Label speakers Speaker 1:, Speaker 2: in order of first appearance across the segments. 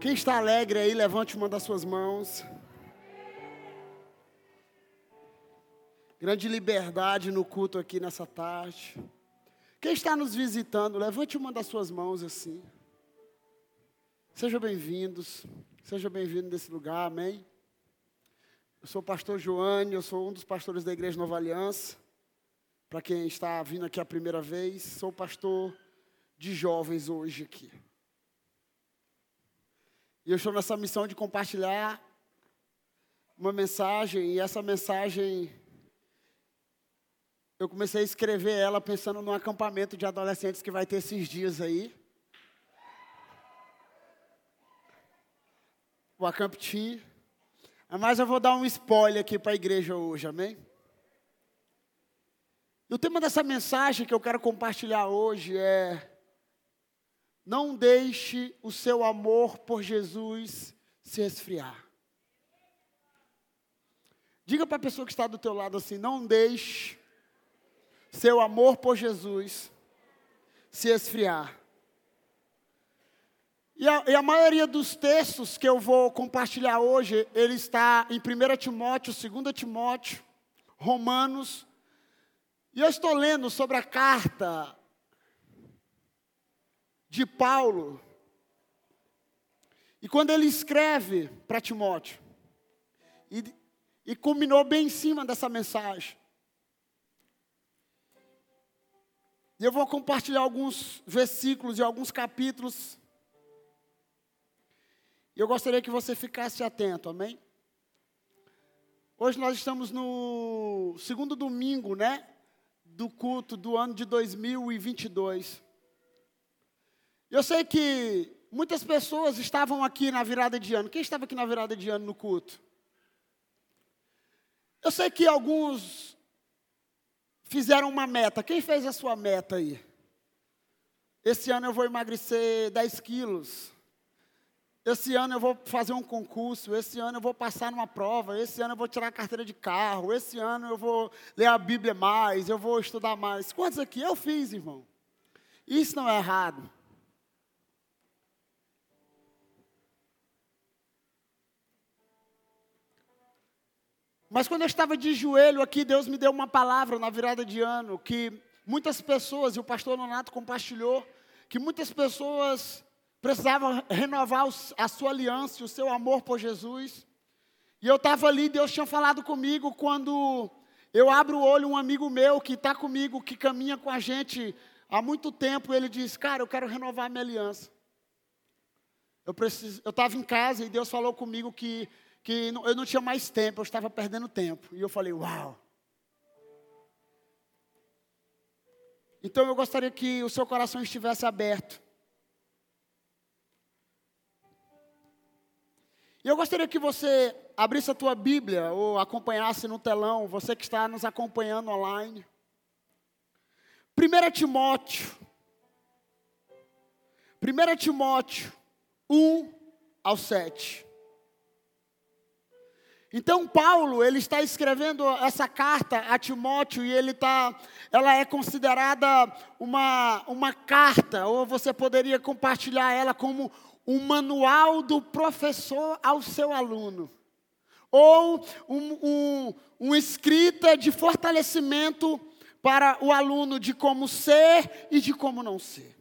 Speaker 1: Quem está alegre aí, levante uma das suas mãos. Grande liberdade no culto aqui nessa tarde. Quem está nos visitando, levante uma das suas mãos assim. Sejam bem-vindos. Seja bem-vindo nesse lugar, amém? Eu sou o pastor Joane, eu sou um dos pastores da Igreja Nova Aliança. Para quem está vindo aqui a primeira vez, sou pastor de jovens hoje aqui. E eu estou nessa missão de compartilhar uma mensagem, e essa mensagem eu comecei a escrever ela pensando num acampamento de adolescentes que vai ter esses dias aí. O Acamp. Mas eu vou dar um spoiler aqui para a igreja hoje, amém? E o tema dessa mensagem que eu quero compartilhar hoje é não deixe o seu amor por Jesus se esfriar. Diga para a pessoa que está do teu lado assim, não deixe seu amor por Jesus se esfriar. E a, e a, maioria dos textos que eu vou compartilhar hoje, ele está em 1 Timóteo, 2 Timóteo, Romanos. E eu estou lendo sobre a carta de Paulo. E quando ele escreve para Timóteo, e, e culminou bem em cima dessa mensagem. E eu vou compartilhar alguns versículos e alguns capítulos. E eu gostaria que você ficasse atento, amém? Hoje nós estamos no segundo domingo, né? Do culto do ano de 2022. Eu sei que muitas pessoas estavam aqui na virada de ano. Quem estava aqui na virada de ano no culto? Eu sei que alguns fizeram uma meta. Quem fez a sua meta aí? Esse ano eu vou emagrecer 10 quilos. Esse ano eu vou fazer um concurso. Esse ano eu vou passar numa prova. Esse ano eu vou tirar a carteira de carro. Esse ano eu vou ler a Bíblia mais. Eu vou estudar mais. Quantos aqui? Eu fiz, irmão. Isso não é errado. Mas quando eu estava de joelho aqui, Deus me deu uma palavra na virada de ano que muitas pessoas, e o pastor Nonato compartilhou, que muitas pessoas precisavam renovar a sua aliança, o seu amor por Jesus. E eu estava ali, Deus tinha falado comigo quando eu abro o olho, um amigo meu que está comigo, que caminha com a gente há muito tempo, ele diz: Cara, eu quero renovar minha aliança. Eu estava em casa e Deus falou comigo que que eu não tinha mais tempo, eu estava perdendo tempo. E eu falei, uau. Então eu gostaria que o seu coração estivesse aberto. E eu gostaria que você abrisse a tua Bíblia ou acompanhasse no telão, você que está nos acompanhando online. 1 Timóteo. 1 Timóteo 1 ao 7. Então Paulo, ele está escrevendo essa carta a Timóteo e ele tá, ela é considerada uma, uma carta, ou você poderia compartilhar ela como um manual do professor ao seu aluno. Ou um, um, um escrita de fortalecimento para o aluno de como ser e de como não ser.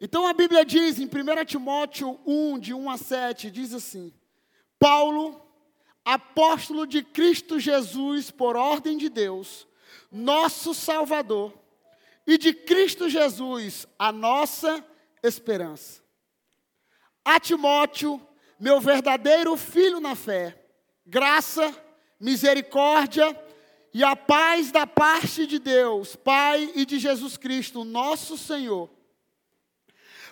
Speaker 1: Então a Bíblia diz em 1 Timóteo 1, de 1 a 7, diz assim: Paulo apóstolo de Cristo Jesus por ordem de Deus, nosso Salvador, e de Cristo Jesus, a nossa esperança. A Timóteo, meu verdadeiro filho na fé, graça, misericórdia e a paz da parte de Deus, Pai e de Jesus Cristo, nosso Senhor.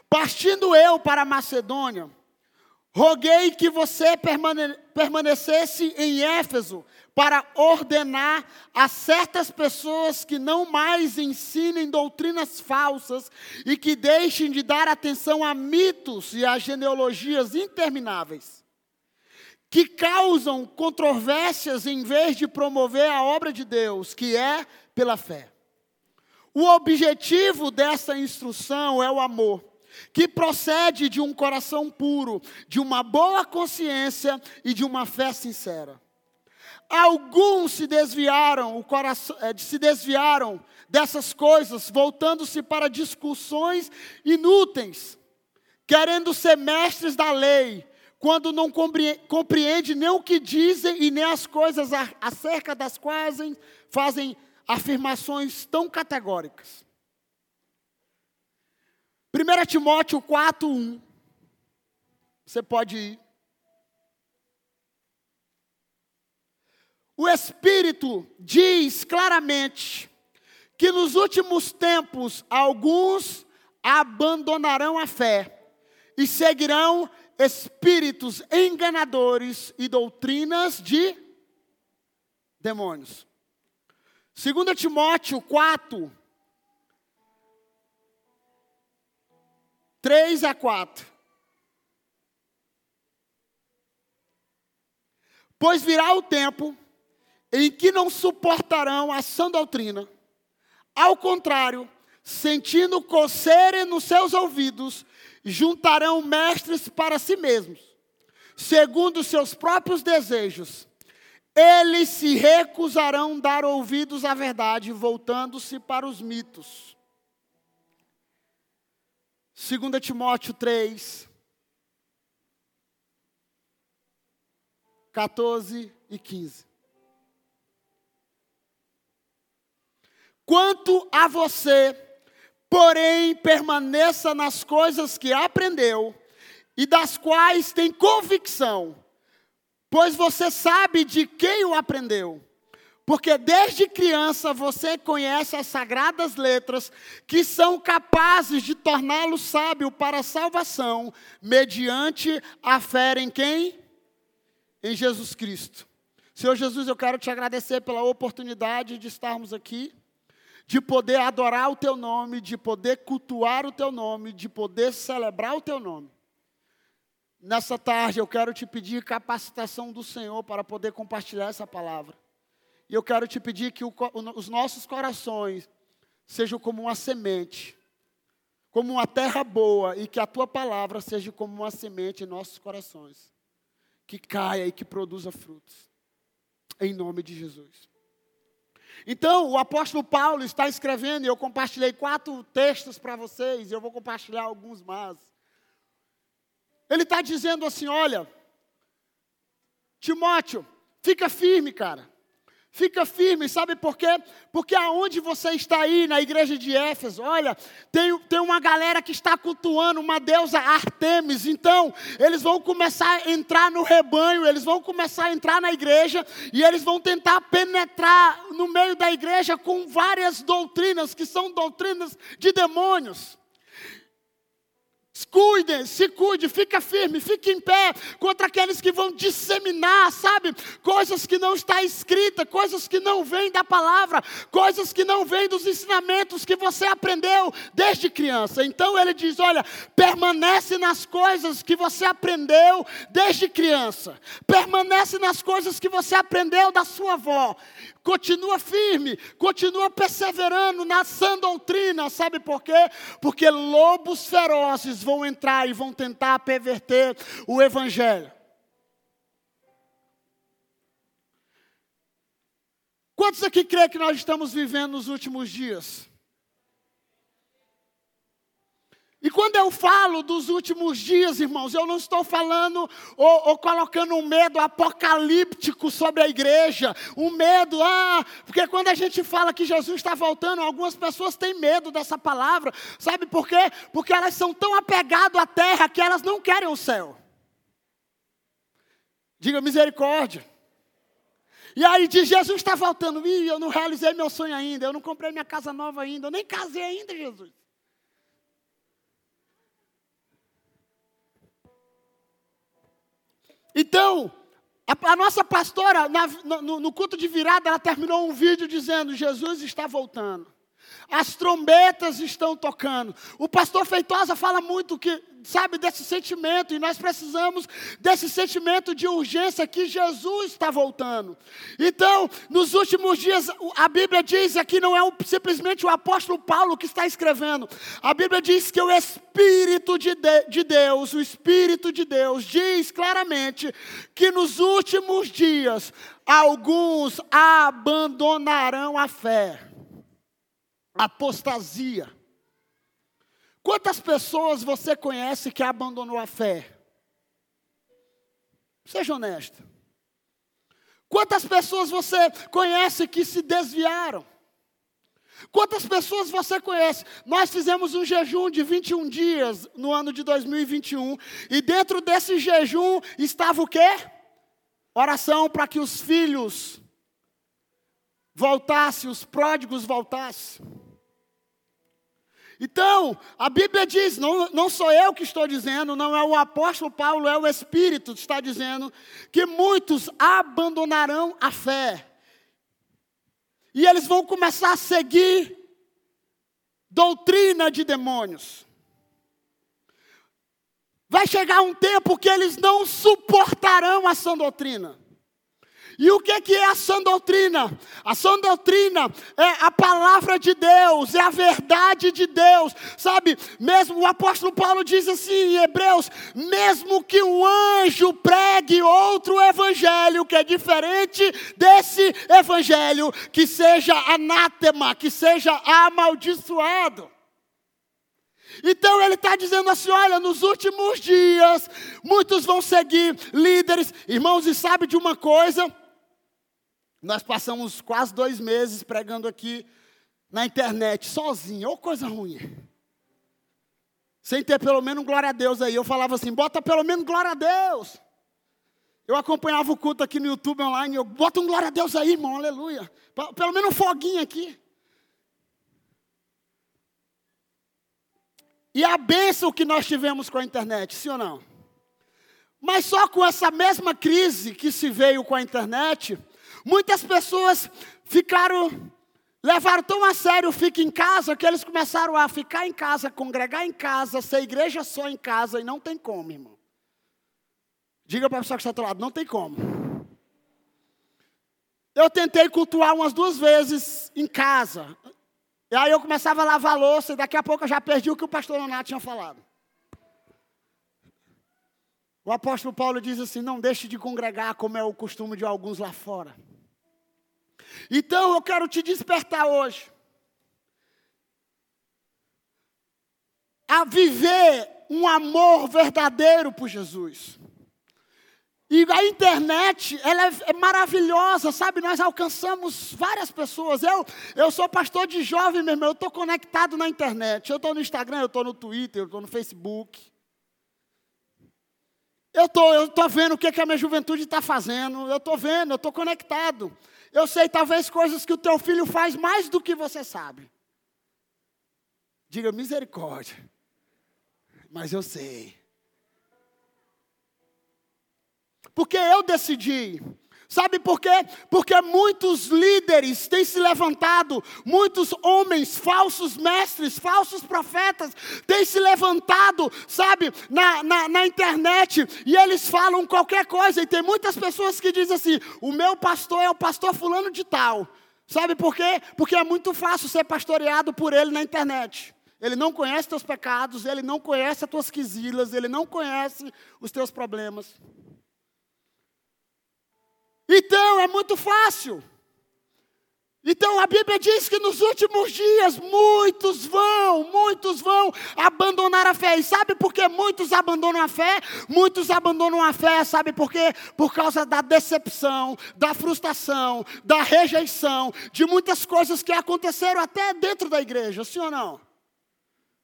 Speaker 1: Partindo eu para Macedônia, Roguei que você permane permanecesse em Éfeso para ordenar a certas pessoas que não mais ensinem doutrinas falsas e que deixem de dar atenção a mitos e a genealogias intermináveis, que causam controvérsias em vez de promover a obra de Deus, que é pela fé. O objetivo dessa instrução é o amor que procede de um coração puro, de uma boa consciência e de uma fé sincera. Alguns se desviaram, o coração, eh, se desviaram dessas coisas, voltando-se para discussões inúteis, querendo ser mestres da lei, quando não compreende nem o que dizem e nem as coisas acerca das quais fazem afirmações tão categóricas. 1 Timóteo 4, 1. Você pode ir. O Espírito diz claramente que nos últimos tempos alguns abandonarão a fé e seguirão espíritos enganadores e doutrinas de demônios. 2 Timóteo 4, 3 a 4. Pois virá o tempo em que não suportarão a sã doutrina. Ao contrário, sentindo coceira nos seus ouvidos, juntarão mestres para si mesmos, segundo seus próprios desejos. Eles se recusarão dar ouvidos à verdade, voltando-se para os mitos. 2 Timóteo 3, 14 e 15. Quanto a você, porém, permaneça nas coisas que aprendeu e das quais tem convicção, pois você sabe de quem o aprendeu porque desde criança você conhece as sagradas letras que são capazes de torná-lo sábio para a salvação, mediante a fé em quem? Em Jesus Cristo. Senhor Jesus, eu quero te agradecer pela oportunidade de estarmos aqui, de poder adorar o teu nome, de poder cultuar o teu nome, de poder celebrar o teu nome. Nessa tarde eu quero te pedir capacitação do Senhor para poder compartilhar essa palavra. E eu quero te pedir que o, os nossos corações sejam como uma semente, como uma terra boa, e que a tua palavra seja como uma semente em nossos corações, que caia e que produza frutos. Em nome de Jesus. Então, o apóstolo Paulo está escrevendo, e eu compartilhei quatro textos para vocês, e eu vou compartilhar alguns mais. Ele está dizendo assim: olha, Timóteo, fica firme, cara. Fica firme, sabe por quê? Porque aonde você está aí, na igreja de Éfeso, olha, tem, tem uma galera que está cultuando uma deusa Artemis, então eles vão começar a entrar no rebanho, eles vão começar a entrar na igreja e eles vão tentar penetrar no meio da igreja com várias doutrinas, que são doutrinas de demônios. Cuide, se cuide, fica firme, fique em pé contra aqueles que vão disseminar, sabe? Coisas que não está escrita, coisas que não vêm da palavra, coisas que não vêm dos ensinamentos que você aprendeu desde criança. Então ele diz: olha, permanece nas coisas que você aprendeu desde criança, permanece nas coisas que você aprendeu da sua avó, continua firme, continua perseverando na sã doutrina, sabe por quê? Porque lobos ferozes vão entrar e vão tentar perverter o evangelho. Quantos aqui creem que nós estamos vivendo nos últimos dias? E quando eu falo dos últimos dias, irmãos, eu não estou falando ou, ou, colocando um medo apocalíptico sobre a igreja, um medo, ah, porque quando a gente fala que Jesus está voltando, algumas pessoas têm medo dessa palavra, sabe por quê? Porque elas são tão apegadas à terra que elas não querem o céu. Diga misericórdia. E aí diz, Jesus está voltando, Ih, eu não realizei meu sonho ainda, eu não comprei minha casa nova ainda, eu nem casei ainda, Jesus. Então, a, a nossa pastora, na, no, no culto de virada, ela terminou um vídeo dizendo: Jesus está voltando. As trombetas estão tocando. O pastor Feitosa fala muito que sabe, desse sentimento, e nós precisamos desse sentimento de urgência que Jesus está voltando. Então, nos últimos dias, a Bíblia diz aqui, não é simplesmente o apóstolo Paulo que está escrevendo, a Bíblia diz que o Espírito de, de, de Deus, o Espírito de Deus, diz claramente que nos últimos dias, alguns abandonarão a fé. Apostasia Quantas pessoas você conhece que abandonou a fé? Seja honesto. Quantas pessoas você conhece que se desviaram? Quantas pessoas você conhece? Nós fizemos um jejum de 21 dias no ano de 2021, e dentro desse jejum estava o quê? Oração para que os filhos voltassem, os pródigos voltassem. Então, a Bíblia diz, não, não sou eu que estou dizendo, não é o apóstolo Paulo, é o Espírito que está dizendo, que muitos abandonarão a fé. E eles vão começar a seguir doutrina de demônios. Vai chegar um tempo que eles não suportarão essa doutrina. E o que é a sã doutrina? A sã doutrina é a palavra de Deus, é a verdade de Deus, sabe? Mesmo o apóstolo Paulo diz assim em Hebreus: mesmo que um anjo pregue outro evangelho que é diferente desse evangelho, que seja anátema, que seja amaldiçoado. Então ele está dizendo assim: olha, nos últimos dias, muitos vão seguir líderes, irmãos, e sabe de uma coisa? Nós passamos quase dois meses pregando aqui na internet, sozinho, ou coisa ruim. Sem ter pelo menos glória a Deus aí. Eu falava assim, bota pelo menos glória a Deus. Eu acompanhava o culto aqui no YouTube online, eu bota um glória a Deus aí, irmão, aleluia. Pelo menos um foguinho aqui. E a bênção que nós tivemos com a internet, sim ou não? Mas só com essa mesma crise que se veio com a internet, Muitas pessoas ficaram, levaram tão a sério o fica em casa, que eles começaram a ficar em casa, congregar em casa, ser igreja só em casa, e não tem como, irmão. Diga para a pessoa que está do lado, não tem como. Eu tentei cultuar umas duas vezes em casa. E aí eu começava a lavar a louça e daqui a pouco eu já perdi o que o pastor Leonardo tinha falado. O apóstolo Paulo diz assim: não deixe de congregar como é o costume de alguns lá fora. Então eu quero te despertar hoje a viver um amor verdadeiro por Jesus. E a internet, ela é, é maravilhosa, sabe? Nós alcançamos várias pessoas. Eu, eu sou pastor de jovem, meu irmão. Eu estou conectado na internet. Eu estou no Instagram, eu estou no Twitter, eu estou no Facebook. Eu tô, estou tô vendo o que, que a minha juventude está fazendo. Eu estou vendo, eu estou conectado. Eu sei talvez coisas que o teu filho faz mais do que você sabe. Diga misericórdia. Mas eu sei. Porque eu decidi Sabe por quê? Porque muitos líderes têm se levantado, muitos homens, falsos mestres, falsos profetas, têm se levantado, sabe, na, na, na, internet, e eles falam qualquer coisa, e tem muitas pessoas que dizem assim: o meu pastor é o pastor fulano de tal. Sabe por quê? Porque é muito fácil ser pastoreado por ele na internet. Ele não conhece teus pecados, ele não conhece as tuas quisilas, ele não conhece os teus problemas. Então é muito fácil. Então a Bíblia diz que nos últimos dias muitos vão, muitos vão abandonar a fé. E sabe por que muitos abandonam a fé? Muitos abandonam a fé, sabe por quê? Por causa da decepção, da frustração, da rejeição, de muitas coisas que aconteceram até dentro da igreja, sim ou não?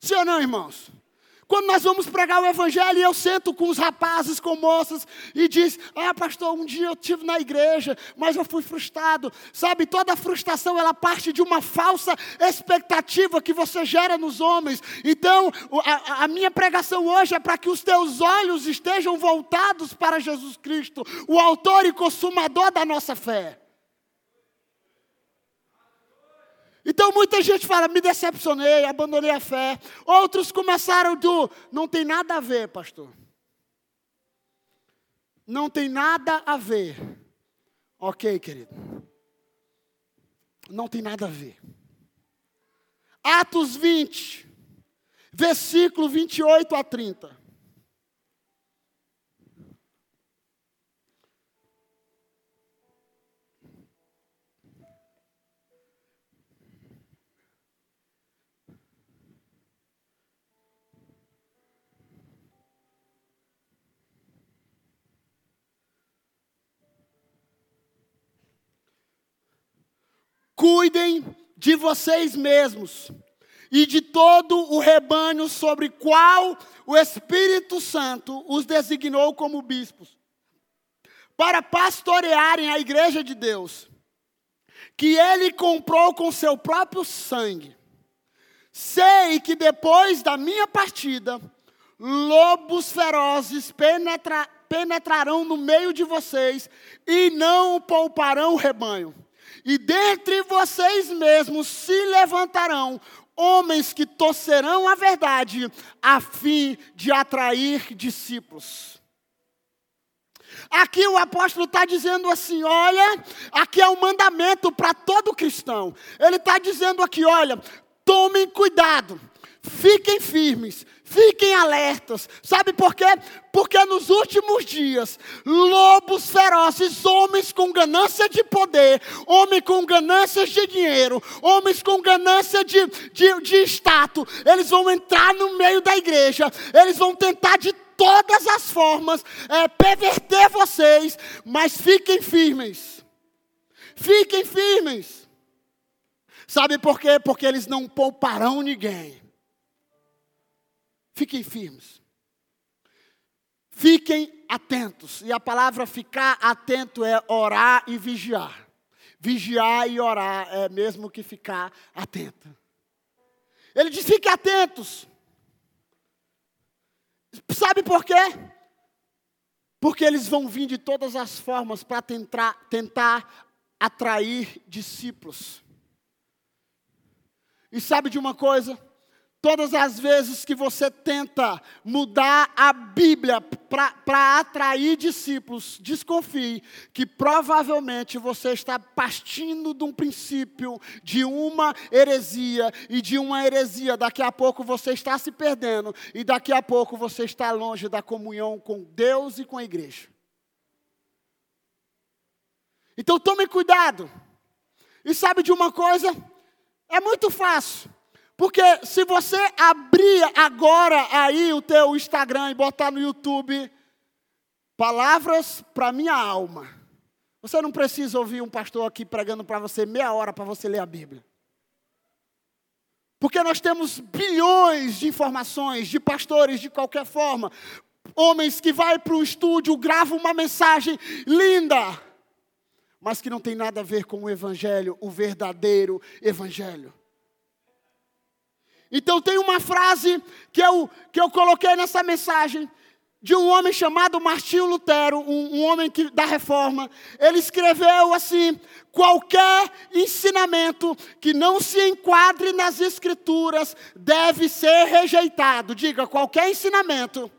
Speaker 1: Sim ou não, irmãos? Quando nós vamos pregar o evangelho, eu sento com os rapazes, com moças, e diz: Ah, pastor, um dia eu estive na igreja, mas eu fui frustrado. Sabe, toda frustração ela parte de uma falsa expectativa que você gera nos homens. Então, a, a minha pregação hoje é para que os teus olhos estejam voltados para Jesus Cristo, o autor e consumador da nossa fé. Então muita gente fala, me decepcionei, abandonei a fé. Outros começaram do, não tem nada a ver, pastor. Não tem nada a ver. Ok, querido. Não tem nada a ver. Atos 20, versículo 28 a 30. Cuidem de vocês mesmos e de todo o rebanho sobre qual o Espírito Santo os designou como bispos, para pastorearem a igreja de Deus, que ele comprou com seu próprio sangue. Sei que depois da minha partida, lobos ferozes penetra, penetrarão no meio de vocês e não pouparão o rebanho. E dentre vocês mesmos se levantarão homens que torcerão a verdade, a fim de atrair discípulos. Aqui o apóstolo está dizendo assim: olha, aqui é um mandamento para todo cristão. Ele está dizendo aqui: olha, tomem cuidado, fiquem firmes, Fiquem alertas. Sabe por quê? Porque nos últimos dias, lobos ferozes, homens com ganância de poder, homens com ganância de dinheiro, homens com ganância de, de, de status, eles vão entrar no meio da igreja, eles vão tentar de todas as formas é, perverter vocês, mas fiquem firmes. Fiquem firmes. Sabe por quê? Porque eles não pouparão ninguém. Fiquem firmes. Fiquem atentos. E a palavra ficar atento é orar e vigiar. Vigiar e orar é mesmo que ficar atento. Ele diz: fiquem atentos. Sabe por quê? Porque eles vão vir de todas as formas para tentar, tentar atrair discípulos. E sabe de uma coisa? Todas as vezes que você tenta mudar a Bíblia para atrair discípulos, desconfie que provavelmente você está partindo de um princípio, de uma heresia, e de uma heresia, daqui a pouco você está se perdendo, e daqui a pouco você está longe da comunhão com Deus e com a igreja. Então tome cuidado. E sabe de uma coisa? É muito fácil. Porque se você abrir agora aí o teu Instagram e botar no YouTube palavras para minha alma, você não precisa ouvir um pastor aqui pregando para você meia hora para você ler a Bíblia. Porque nós temos bilhões de informações de pastores de qualquer forma, homens que vai para o estúdio, gravam uma mensagem linda, mas que não tem nada a ver com o evangelho, o verdadeiro evangelho. Então tem uma frase que eu, que eu coloquei nessa mensagem de um homem chamado Martinho Lutero, um, um homem que, da reforma. Ele escreveu assim: qualquer ensinamento que não se enquadre nas escrituras deve ser rejeitado. Diga qualquer ensinamento.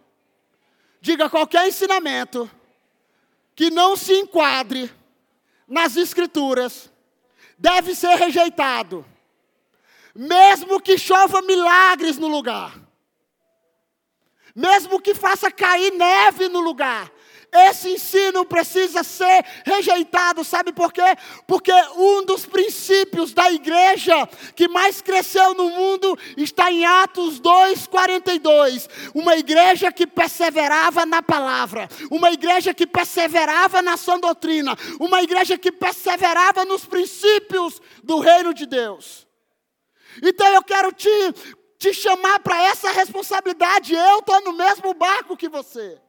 Speaker 1: Diga qualquer ensinamento que não se enquadre nas escrituras deve ser rejeitado mesmo que chova milagres no lugar, mesmo que faça cair neve no lugar, esse ensino precisa ser rejeitado, sabe por quê? Porque um dos princípios da igreja que mais cresceu no mundo está em Atos 2:42. Uma igreja que perseverava na palavra, uma igreja que perseverava na sã doutrina, uma igreja que perseverava nos princípios do reino de Deus. Então eu quero te, te chamar para essa responsabilidade. Eu estou no mesmo barco que você.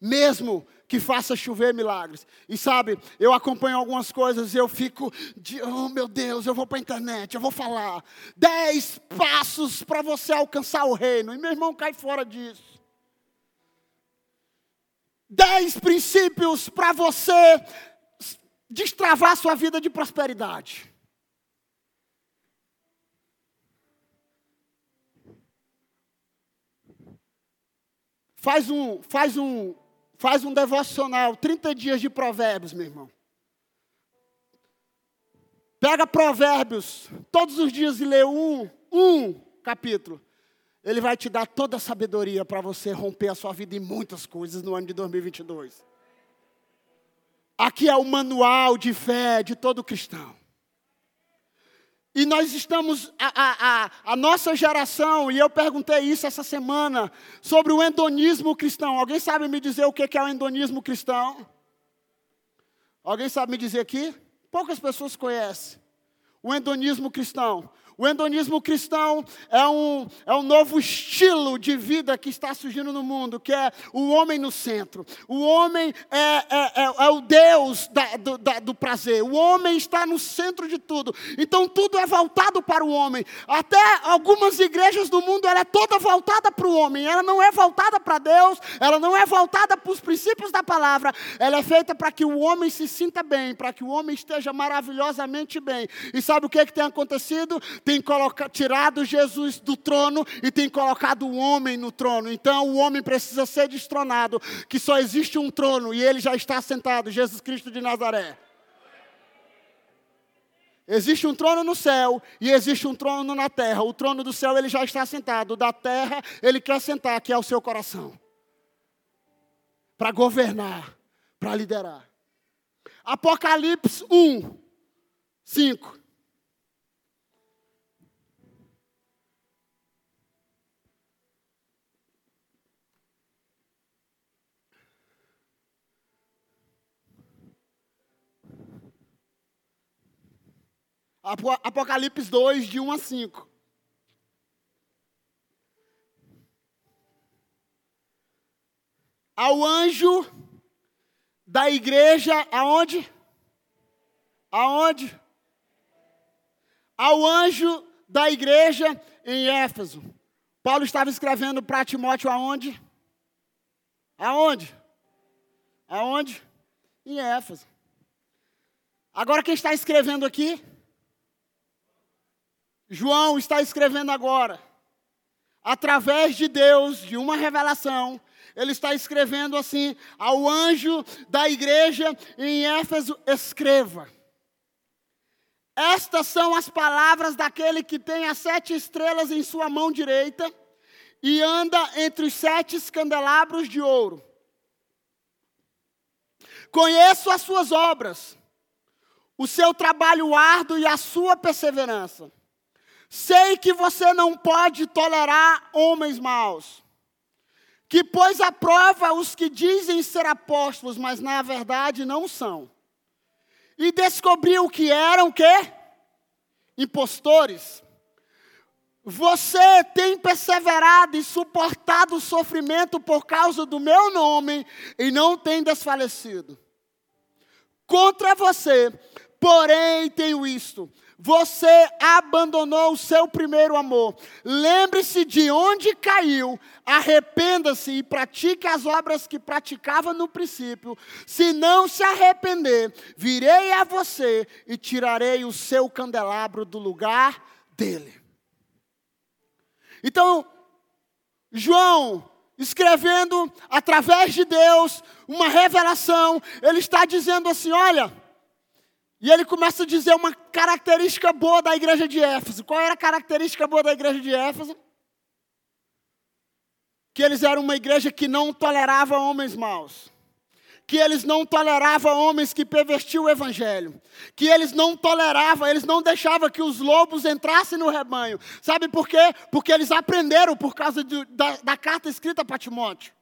Speaker 1: Mesmo que faça chover milagres. E sabe, eu acompanho algumas coisas e eu fico de, oh meu Deus, eu vou para a internet, eu vou falar. Dez passos para você alcançar o reino. E meu irmão cai fora disso. Dez princípios para você destravar sua vida de prosperidade. Faz um, faz um, faz um devocional, 30 dias de provérbios, meu irmão. Pega provérbios, todos os dias e lê um, um capítulo. Ele vai te dar toda a sabedoria para você romper a sua vida em muitas coisas no ano de 2022. Aqui é o manual de fé de todo cristão. E nós estamos, a, a, a, nossa geração, e eu perguntei isso essa semana, sobre o endonismo cristão. Alguém sabe me dizer o que é o endonismo cristão? Alguém sabe me dizer aqui? Poucas pessoas conhecem o endonismo cristão. O endonismo cristão é um, é um novo estilo de vida que está surgindo no mundo, que é o homem no centro. O homem é, é, é, é o Deus da, do, da, do prazer. O homem está no centro de tudo. Então tudo é voltado para o homem. Até algumas igrejas do mundo, ela é toda voltada para o homem. Ela não é voltada para Deus, ela não é voltada para os princípios da palavra. Ela é feita para que o homem se sinta bem, para que o homem esteja maravilhosamente bem. E sabe o que, é que tem acontecido? Tem colocado, tirado Jesus do trono e tem colocado o homem no trono. Então o homem precisa ser destronado, que só existe um trono e ele já está sentado, Jesus Cristo de Nazaré. Existe um trono no céu e existe um trono na terra. O trono do céu ele já está sentado, da terra ele quer sentar, que é o seu coração. Para governar, para liderar. Apocalipse 1, 5. Apocalipse 2, de 1 a 5. Ao anjo da igreja, aonde? Aonde? Ao anjo da igreja em Éfeso. Paulo estava escrevendo para Timóteo aonde? Aonde? Aonde? Em Éfeso. Agora quem está escrevendo aqui? João está escrevendo agora, através de Deus, de uma revelação, ele está escrevendo assim: ao anjo da igreja em Éfeso, escreva. Estas são as palavras daquele que tem as sete estrelas em sua mão direita e anda entre os sete candelabros de ouro. Conheço as suas obras, o seu trabalho árduo e a sua perseverança Sei que você não pode tolerar homens maus, que pôs à prova os que dizem ser apóstolos, mas na verdade não são. E descobriu que eram quê? Impostores. Você tem perseverado e suportado o sofrimento por causa do meu nome e não tem desfalecido. Contra você, porém, tenho isto: você abandonou o seu primeiro amor. Lembre-se de onde caiu, arrependa-se e pratique as obras que praticava no princípio. Se não se arrepender, virei a você e tirarei o seu candelabro do lugar dele. Então, João, escrevendo através de Deus uma revelação, ele está dizendo assim: olha e ele começa a dizer uma característica boa da igreja de Éfeso. Qual era a característica boa da igreja de Éfeso? Que eles eram uma igreja que não tolerava homens maus. Que eles não toleravam homens que pervertiam o evangelho. Que eles não toleravam, eles não deixavam que os lobos entrassem no rebanho. Sabe por quê? Porque eles aprenderam por causa da, da carta escrita para Timóteo.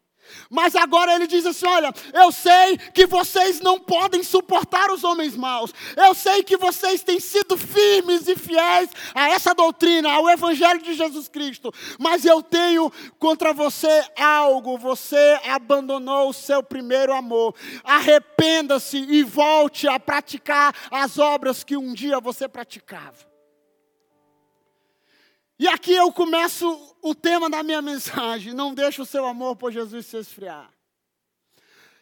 Speaker 1: Mas agora ele diz assim: Olha, eu sei que vocês não podem suportar os homens maus. Eu sei que vocês têm sido firmes e fiéis a essa doutrina, ao Evangelho de Jesus Cristo. Mas eu tenho contra você algo. Você abandonou o seu primeiro amor. Arrependa-se e volte a praticar as obras que um dia você praticava. E aqui eu começo o tema da minha mensagem. Não deixe o seu amor por Jesus se esfriar.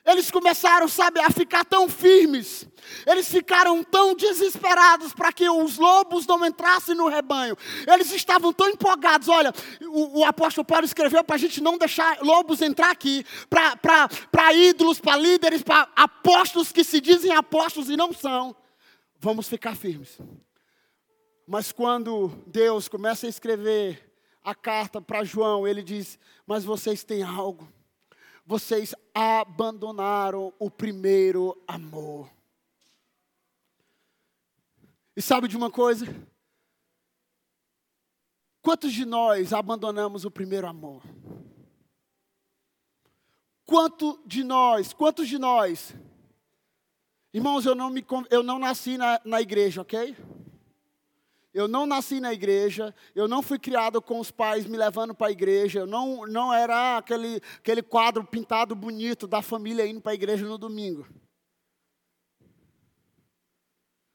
Speaker 1: Eles começaram, sabe, a ficar tão firmes. Eles ficaram tão desesperados para que os lobos não entrassem no rebanho. Eles estavam tão empolgados. Olha, o, o apóstolo Paulo escreveu para a gente não deixar lobos entrar aqui. Para ídolos, para líderes, para apóstolos que se dizem apóstolos e não são. Vamos ficar firmes. Mas quando Deus começa a escrever a carta para João, ele diz: Mas vocês têm algo vocês abandonaram o primeiro amor. E sabe de uma coisa? Quantos de nós abandonamos o primeiro amor? Quanto de nós, quantos de nós? Irmãos, eu não, me, eu não nasci na, na igreja, ok? Eu não nasci na igreja, eu não fui criado com os pais me levando para a igreja, eu não, não era aquele, aquele quadro pintado bonito da família indo para a igreja no domingo.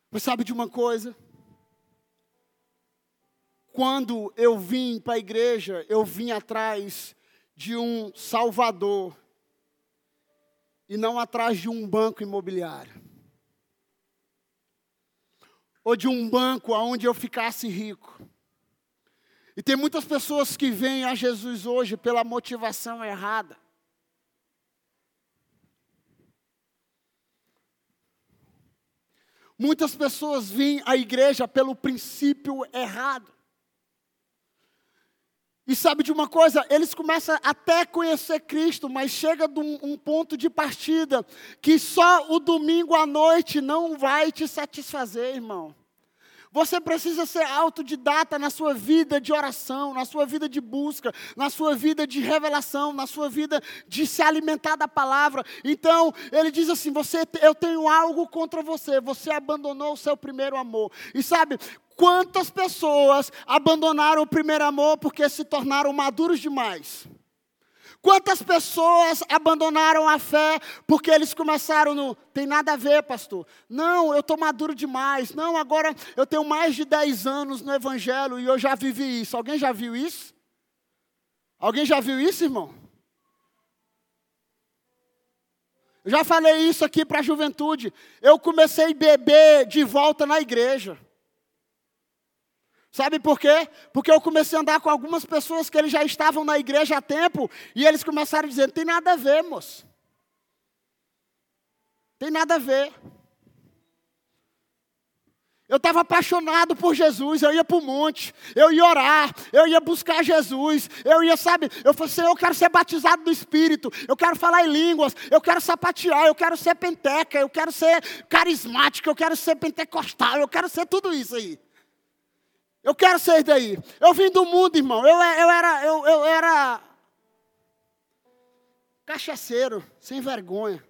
Speaker 1: Mas sabe de uma coisa? Quando eu vim para a igreja, eu vim atrás de um Salvador e não atrás de um banco imobiliário ou de um banco aonde eu ficasse rico. E tem muitas pessoas que vêm a Jesus hoje pela motivação errada. Muitas pessoas vêm à igreja pelo princípio errado. E sabe de uma coisa? Eles começam até a conhecer Cristo, mas chega de um, um, ponto de partida que só o domingo à noite não vai te satisfazer, irmão. Você precisa ser autodidata na sua vida de oração, na sua vida de busca, na sua vida de revelação, na sua vida de se alimentar da palavra. Então, ele diz assim: você, eu tenho algo contra você, você abandonou o seu primeiro amor. E sabe, quantas pessoas abandonaram o primeiro amor porque se tornaram maduros demais? Quantas pessoas abandonaram a fé porque eles começaram no. Tem nada a ver, pastor. Não, eu estou maduro demais. Não, agora eu tenho mais de 10 anos no Evangelho e eu já vivi isso. Alguém já viu isso? Alguém já viu isso, irmão? Eu já falei isso aqui para a juventude. Eu comecei a beber de volta na igreja. Sabe por quê? Porque eu comecei a andar com algumas pessoas que eles já estavam na igreja há tempo e eles começaram a dizer: tem nada a ver, moço. Tem nada a ver. Eu estava apaixonado por Jesus, eu ia para o monte, eu ia orar, eu ia buscar Jesus, eu ia, sabe, eu falei, Senhor, eu quero ser batizado do Espírito, eu quero falar em línguas, eu quero sapatear, eu quero ser penteca, eu quero ser carismático, eu quero ser pentecostal, eu quero ser tudo isso aí. Eu quero sair daí. Eu vim do mundo, irmão. Eu, eu, era, eu, eu era cachaceiro, sem vergonha.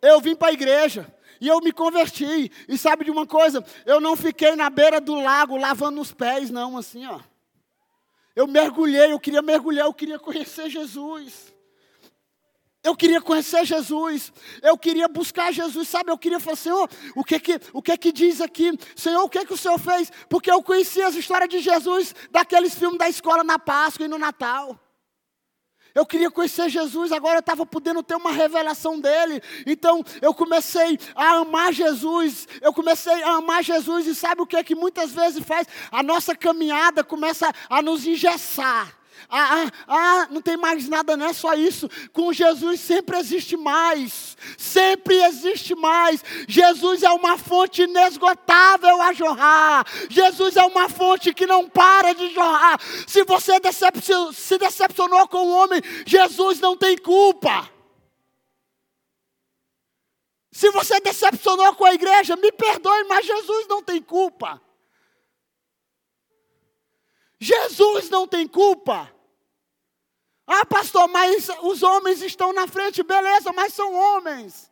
Speaker 1: Eu vim para a igreja e eu me converti. E sabe de uma coisa? Eu não fiquei na beira do lago lavando os pés, não, assim, ó. Eu mergulhei, eu queria mergulhar, eu queria conhecer Jesus. Eu queria conhecer Jesus, eu queria buscar Jesus, sabe? Eu queria falar, Senhor, o que que, o que que diz aqui? Senhor, o que que o Senhor fez? Porque eu conhecia as histórias de Jesus daqueles filmes da escola na Páscoa e no Natal. Eu queria conhecer Jesus, agora eu estava podendo ter uma revelação dele. Então eu comecei a amar Jesus. Eu comecei a amar Jesus e sabe o que é que muitas vezes faz? A nossa caminhada começa a nos engessar. Ah, ah, ah, não tem mais nada, não é só isso. Com Jesus sempre existe mais. Sempre existe mais. Jesus é uma fonte inesgotável a jorrar. Jesus é uma fonte que não para de jorrar. Se você se decepcionou com o homem, Jesus não tem culpa. Se você decepcionou com a igreja, me perdoe, mas Jesus não tem culpa. Jesus não tem culpa. Ah, pastor, mas os homens estão na frente, beleza, mas são homens.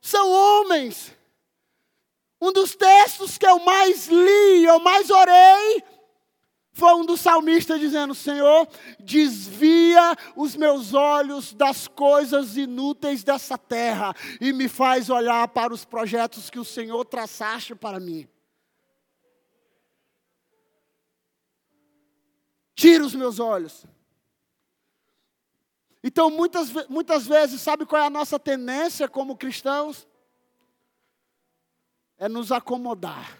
Speaker 1: São homens. Um dos textos que eu mais li, eu mais orei, foi um dos salmistas dizendo: Senhor, desvia os meus olhos das coisas inúteis dessa terra e me faz olhar para os projetos que o Senhor traçaste para mim. tira os meus olhos. Então, muitas, muitas vezes, sabe qual é a nossa tendência como cristãos? É nos acomodar.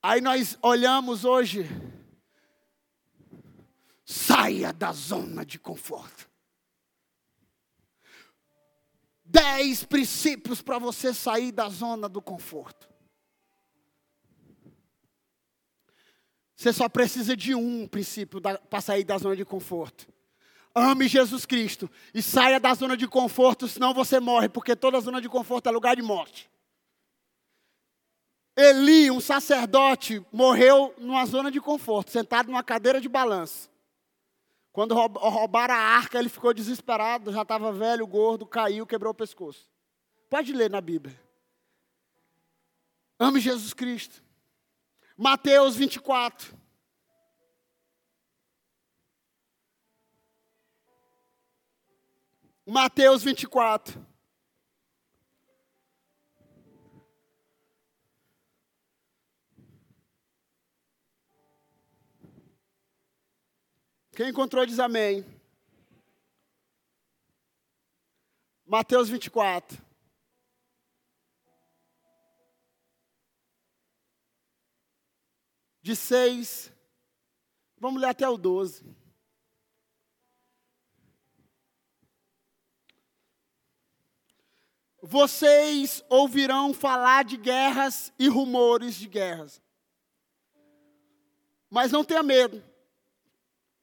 Speaker 1: Aí nós olhamos hoje, saia da zona de conforto. Dez princípios para você sair da zona do conforto. Você só precisa de um princípio para sair da zona de conforto. Ame Jesus Cristo e saia da zona de conforto, senão você morre, porque toda zona de conforto é lugar de morte. Eli, um sacerdote, morreu numa zona de conforto, sentado numa cadeira de balanço. Quando roubaram a arca, ele ficou desesperado, já estava velho, gordo, caiu, quebrou o pescoço. Pode ler na Bíblia. Ame Jesus Cristo. Mateus 24. Mateus 24. Quem encontrou diz amém. Mateus 24. De 6. Vamos ler até o 12. Vocês ouvirão falar de guerras e rumores de guerras. Mas não tenha medo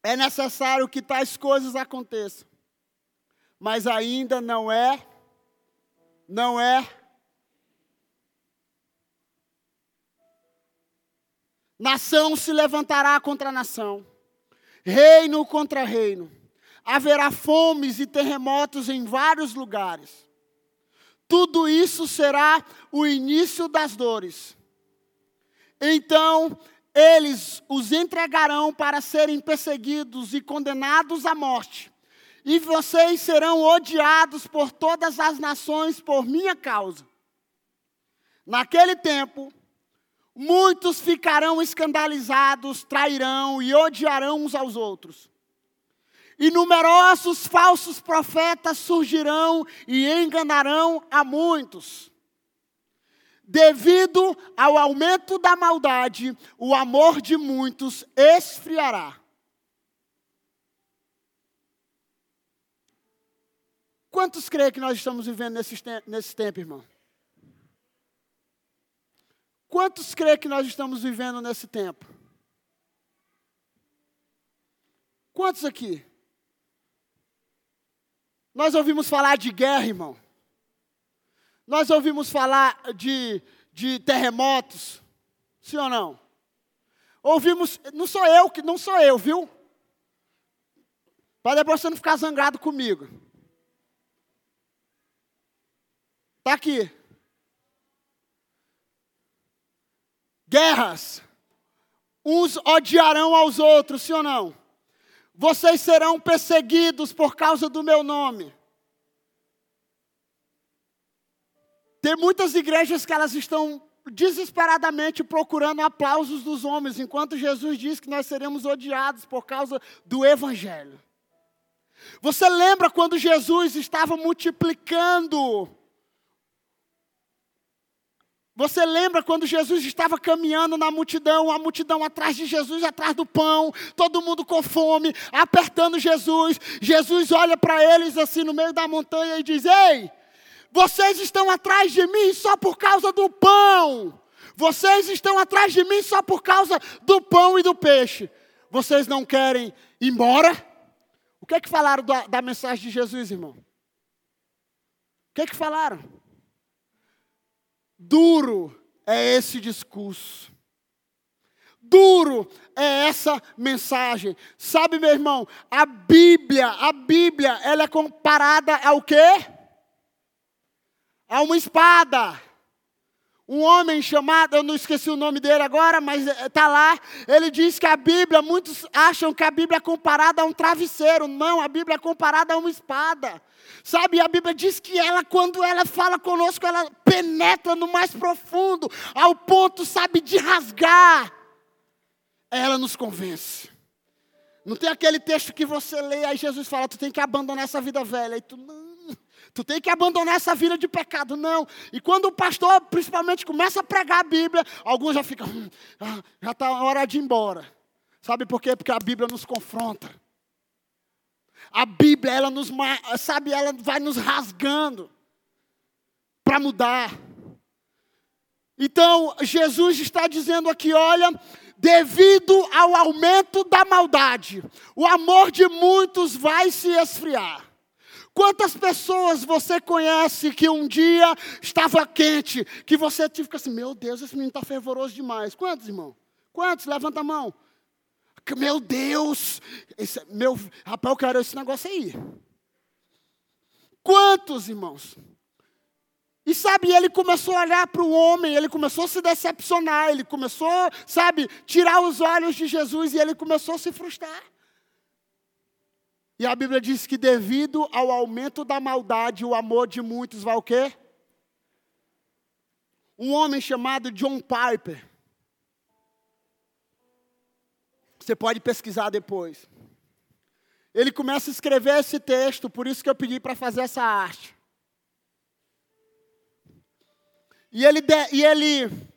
Speaker 1: é necessário que tais coisas aconteçam. Mas ainda não é, não é. Nação se levantará contra nação, reino contra reino. Haverá fomes e terremotos em vários lugares. Tudo isso será o início das dores. Então eles os entregarão para serem perseguidos e condenados à morte. E vocês serão odiados por todas as nações por minha causa. Naquele tempo, muitos ficarão escandalizados, trairão e odiarão uns aos outros. E numerosos falsos profetas surgirão e enganarão a muitos. Devido ao aumento da maldade, o amor de muitos esfriará. Quantos creem que nós estamos vivendo nesse, nesse tempo, irmão? Quantos creem que nós estamos vivendo nesse tempo? Quantos aqui? Nós ouvimos falar de guerra, irmão. Nós ouvimos falar de, de terremotos, sim ou não? Ouvimos, não sou eu que não sou eu, viu? Para depois você não ficar zangado comigo. Está aqui. Guerras. Uns odiarão aos outros, sim ou não? Vocês serão perseguidos por causa do meu nome. Tem muitas igrejas que elas estão desesperadamente procurando aplausos dos homens, enquanto Jesus diz que nós seremos odiados por causa do Evangelho. Você lembra quando Jesus estava multiplicando? Você lembra quando Jesus estava caminhando na multidão, a multidão atrás de Jesus, atrás do pão, todo mundo com fome, apertando Jesus. Jesus olha para eles assim no meio da montanha e diz: Ei, vocês estão atrás de mim só por causa do pão. Vocês estão atrás de mim só por causa do pão e do peixe. Vocês não querem ir embora? O que é que falaram da, da mensagem de Jesus, irmão? O que é que falaram? Duro é esse discurso. Duro é essa mensagem. Sabe, meu irmão, a Bíblia, a Bíblia, ela é comparada ao quê? a uma espada. Um homem chamado, eu não esqueci o nome dele agora, mas está lá. Ele diz que a Bíblia, muitos acham que a Bíblia é comparada a um travesseiro. Não, a Bíblia é comparada a uma espada. Sabe, a Bíblia diz que ela, quando ela fala conosco, ela penetra no mais profundo, ao ponto, sabe, de rasgar. Ela nos convence. Não tem aquele texto que você lê, aí Jesus fala, tu tem que abandonar essa vida velha. E tu, não, tu tem que abandonar essa vida de pecado, não. E quando o pastor, principalmente, começa a pregar a Bíblia, alguns já ficam, hum, já está hora de ir embora. Sabe por quê? Porque a Bíblia nos confronta. A Bíblia, ela nos, sabe, ela vai nos rasgando para mudar. Então, Jesus está dizendo aqui, olha, devido ao aumento da maldade, o amor de muitos vai se esfriar. Quantas pessoas você conhece que um dia estava quente, que você fica assim, meu Deus, esse menino está fervoroso demais. Quantos, irmão? Quantos? Levanta a mão. Meu Deus, esse, meu, rapaz, eu quero esse negócio aí. Quantos, irmãos? E sabe, ele começou a olhar para o homem, ele começou a se decepcionar, ele começou, sabe, tirar os olhos de Jesus e ele começou a se frustrar. E a Bíblia diz que devido ao aumento da maldade, o amor de muitos vai o quê? Um homem chamado John Piper. Você pode pesquisar depois. Ele começa a escrever esse texto, por isso que eu pedi para fazer essa arte. E ele, e ele,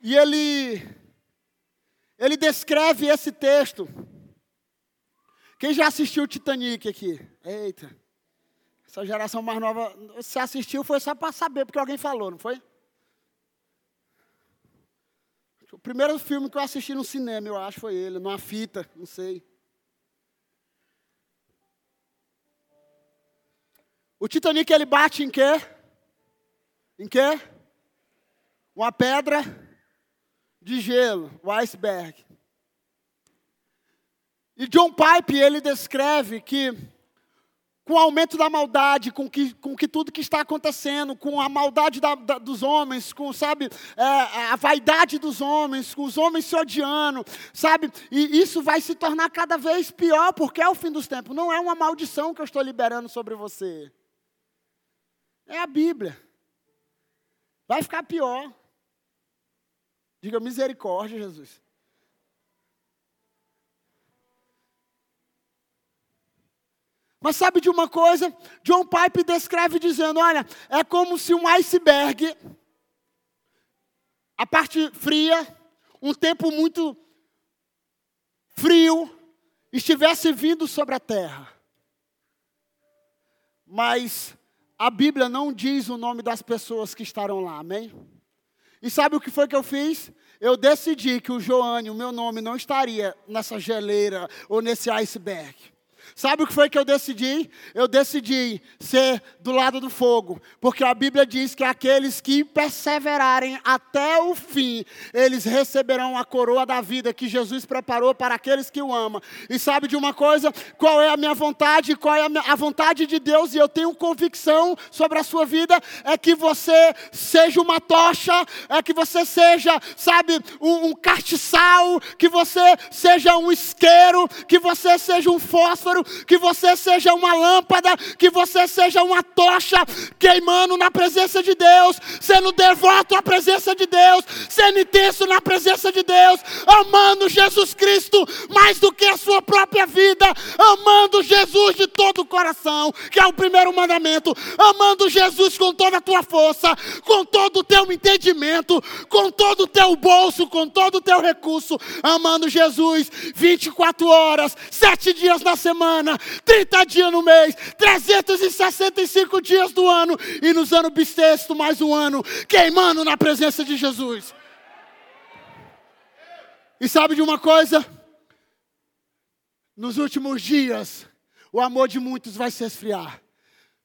Speaker 1: e ele, ele descreve esse texto quem já assistiu o Titanic aqui? Eita. Essa geração mais nova, se assistiu foi só para saber, porque alguém falou, não foi? O primeiro filme que eu assisti no cinema, eu acho, foi ele, numa fita, não sei. O Titanic ele bate em quê? Em quê? Uma pedra de gelo, o iceberg. E John Pipe, ele descreve que com o aumento da maldade, com que, com que tudo que está acontecendo, com a maldade da, da, dos homens, com, sabe, é, a vaidade dos homens, com os homens se odiando, sabe, e isso vai se tornar cada vez pior, porque é o fim dos tempos, não é uma maldição que eu estou liberando sobre você, é a Bíblia, vai ficar pior, diga misericórdia, Jesus. Mas sabe de uma coisa? John Pipe descreve dizendo: olha, é como se um iceberg, a parte fria, um tempo muito frio, estivesse vindo sobre a terra. Mas a Bíblia não diz o nome das pessoas que estarão lá, amém? E sabe o que foi que eu fiz? Eu decidi que o Joane, o meu nome, não estaria nessa geleira ou nesse iceberg. Sabe o que foi que eu decidi? Eu decidi ser do lado do fogo, porque a Bíblia diz que aqueles que perseverarem até o fim, eles receberão a coroa da vida que Jesus preparou para aqueles que o amam. E sabe de uma coisa? Qual é a minha vontade? Qual é a, minha, a vontade de Deus? E eu tenho convicção sobre a sua vida é que você seja uma tocha, é que você seja, sabe, um, um castiçal, que você seja um isqueiro, que você seja um fósforo que você seja uma lâmpada, que você seja uma tocha queimando na presença de Deus, sendo devoto à presença de Deus, sendo intenso na presença de Deus, amando Jesus Cristo mais do que a sua própria vida, amando Jesus de todo o coração, que é o primeiro mandamento, amando Jesus com toda a tua força, com todo o teu entendimento, com todo o teu bolso, com todo o teu recurso, amando Jesus 24 horas, sete dias na semana semana, 30 dias no mês, 365 dias do ano, e nos anos bissexto mais um ano, queimando na presença de Jesus. E sabe de uma coisa? Nos últimos dias, o amor de muitos vai se esfriar,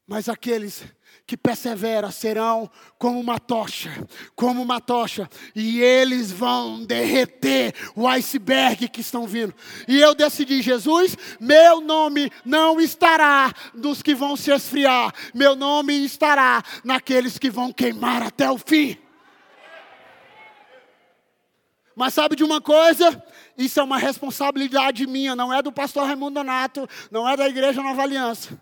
Speaker 1: mas aqueles que persevera serão como uma tocha, como uma tocha, e eles vão derreter o iceberg que estão vindo. E eu decidi, Jesus, meu nome não estará nos que vão se esfriar, meu nome estará naqueles que vão queimar até o fim. Mas sabe de uma coisa? Isso é uma responsabilidade minha, não é do pastor Raimundo Donato, não é da igreja Nova Aliança.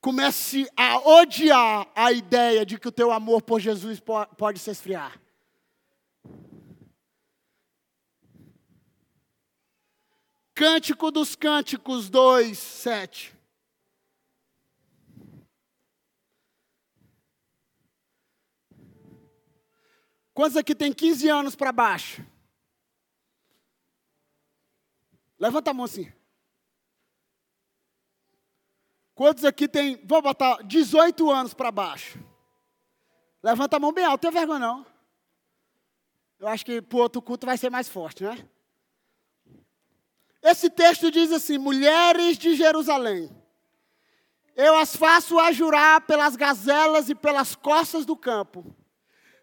Speaker 1: Comece a odiar a ideia de que o teu amor por Jesus pode se esfriar. Cântico dos Cânticos 2, 7. Quantos aqui tem 15 anos para baixo? Levanta a mão assim. Quantos aqui tem, vou botar 18 anos para baixo? Levanta a mão bem alto, não tem vergonha não. Eu acho que para o outro culto vai ser mais forte, né? Esse texto diz assim: mulheres de Jerusalém, eu as faço a jurar pelas gazelas e pelas costas do campo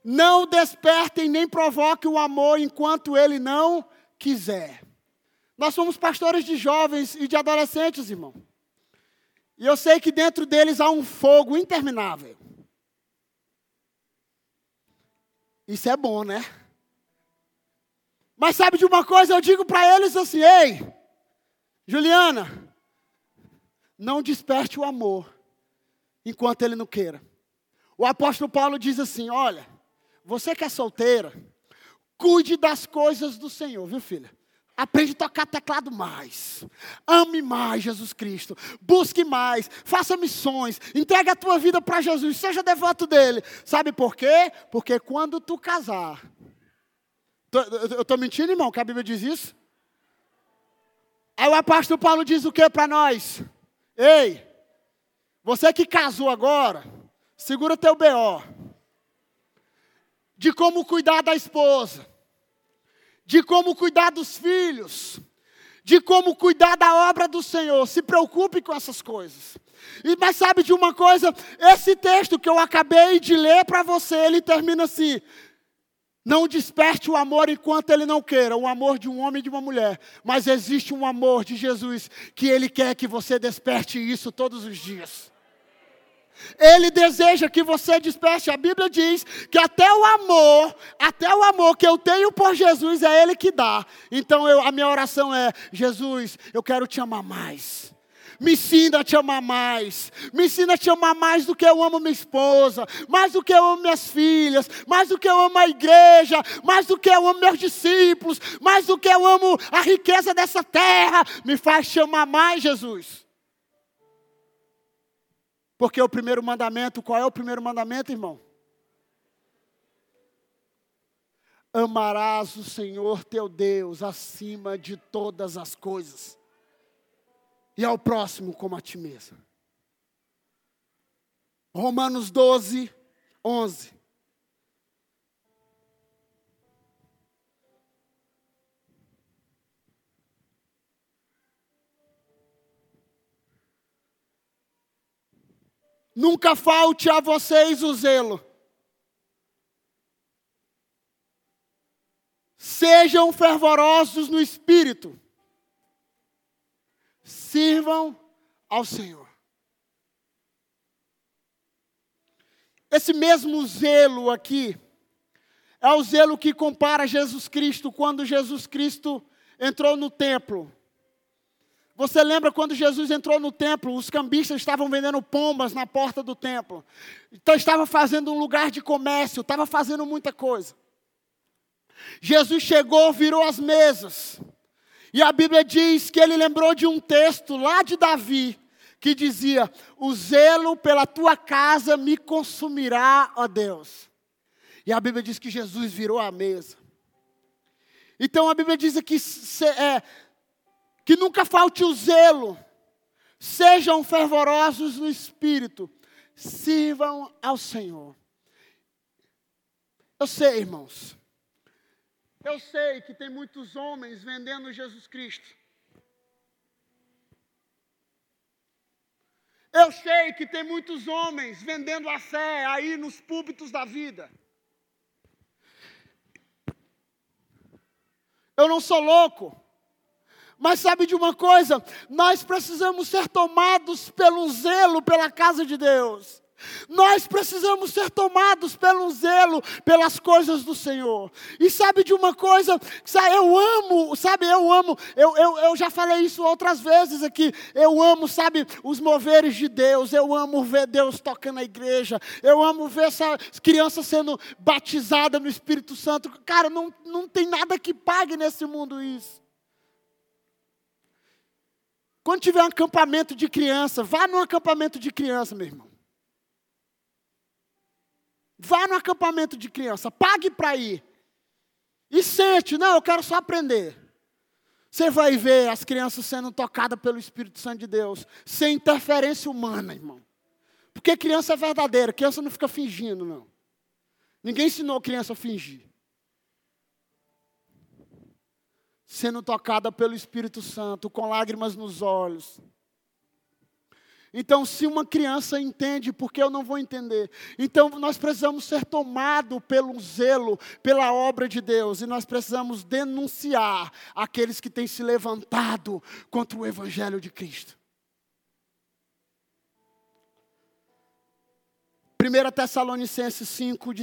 Speaker 1: não despertem nem provoquem o amor enquanto ele não quiser. Nós somos pastores de jovens e de adolescentes, irmão. E eu sei que dentro deles há um fogo interminável. Isso é bom, né? Mas sabe de uma coisa? Eu digo para eles assim: ei, Juliana, não desperte o amor enquanto ele não queira. O apóstolo Paulo diz assim: olha, você que é solteira, cuide das coisas do Senhor, viu, filha? Aprende a tocar teclado mais. Ame mais Jesus Cristo. Busque mais. Faça missões. Entregue a tua vida para Jesus. Seja devoto dele. Sabe por quê? Porque quando tu casar. Eu estou mentindo, irmão, que a Bíblia diz isso? Aí o apóstolo Paulo diz o que para nós? Ei, você que casou agora, segura teu BO de como cuidar da esposa, de como cuidar dos filhos, de como cuidar da obra do Senhor. Se preocupe com essas coisas. E, mas sabe de uma coisa? Esse texto que eu acabei de ler para você, ele termina assim: não desperte o amor enquanto ele não queira, o amor de um homem e de uma mulher. Mas existe um amor de Jesus que ele quer que você desperte isso todos os dias. Ele deseja que você desperte. A Bíblia diz que até o amor, até o amor que eu tenho por Jesus é Ele que dá. Então eu, a minha oração é: Jesus, eu quero te amar mais. Me ensina a te amar mais. Me ensina a te amar mais do que eu amo minha esposa, mais do que eu amo minhas filhas, mais do que eu amo a igreja, mais do que eu amo meus discípulos, mais do que eu amo a riqueza dessa terra. Me faz te amar mais, Jesus. Porque o primeiro mandamento, qual é o primeiro mandamento, irmão? Amarás o Senhor teu Deus acima de todas as coisas, e ao próximo como a ti mesmo. Romanos 12, 11. Nunca falte a vocês o zelo. Sejam fervorosos no espírito. Sirvam ao Senhor. Esse mesmo zelo aqui é o zelo que compara Jesus Cristo quando Jesus Cristo entrou no templo você lembra quando Jesus entrou no templo, os cambistas estavam vendendo pombas na porta do templo. Então estava fazendo um lugar de comércio, estava fazendo muita coisa. Jesus chegou, virou as mesas. E a Bíblia diz que ele lembrou de um texto lá de Davi, que dizia: O zelo pela tua casa me consumirá, ó Deus. E a Bíblia diz que Jesus virou a mesa. Então a Bíblia diz que é, que nunca falte o zelo, sejam fervorosos no espírito, sirvam ao Senhor. Eu sei, irmãos, eu sei que tem muitos homens vendendo Jesus Cristo. Eu sei que tem muitos homens vendendo a fé aí nos púlpitos da vida. Eu não sou louco. Mas sabe de uma coisa? Nós precisamos ser tomados pelo zelo pela casa de Deus. Nós precisamos ser tomados pelo zelo, pelas coisas do Senhor. E sabe de uma coisa? Eu amo, sabe, eu amo, eu, eu, eu já falei isso outras vezes aqui. Eu amo, sabe, os moveres de Deus. Eu amo ver Deus tocando na igreja. Eu amo ver essa criança sendo batizada no Espírito Santo. Cara, não, não tem nada que pague nesse mundo isso. Quando tiver um acampamento de criança, vá num acampamento de criança, meu irmão. Vá no acampamento de criança, pague para ir. E sente, não, eu quero só aprender. Você vai ver as crianças sendo tocadas pelo Espírito Santo de Deus, sem interferência humana, irmão. Porque criança é verdadeira, criança não fica fingindo, não. Ninguém ensinou criança a fingir. Sendo tocada pelo Espírito Santo, com lágrimas nos olhos. Então, se uma criança entende, por que eu não vou entender? Então, nós precisamos ser tomados pelo zelo, pela obra de Deus, e nós precisamos denunciar aqueles que têm se levantado contra o Evangelho de Cristo. 1 Tessalonicenses 5,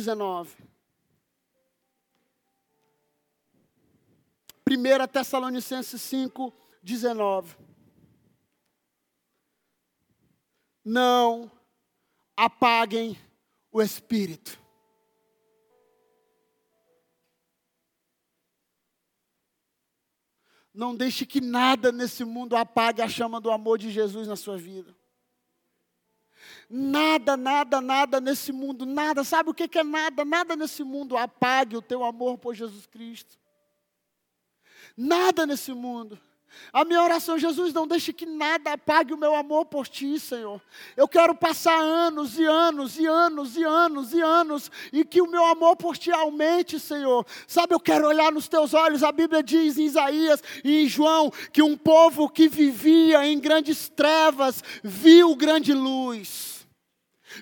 Speaker 1: 1 Tessalonicenses 5, 19. Não apaguem o espírito. Não deixe que nada nesse mundo apague a chama do amor de Jesus na sua vida. Nada, nada, nada nesse mundo, nada. Sabe o que é nada? Nada nesse mundo apague o teu amor por Jesus Cristo. Nada nesse mundo. A minha oração, Jesus, não deixe que nada apague o meu amor por ti, Senhor. Eu quero passar anos e anos e anos e anos e anos e que o meu amor por ti aumente, Senhor. Sabe, eu quero olhar nos teus olhos. A Bíblia diz em Isaías e em João que um povo que vivia em grandes trevas viu grande luz.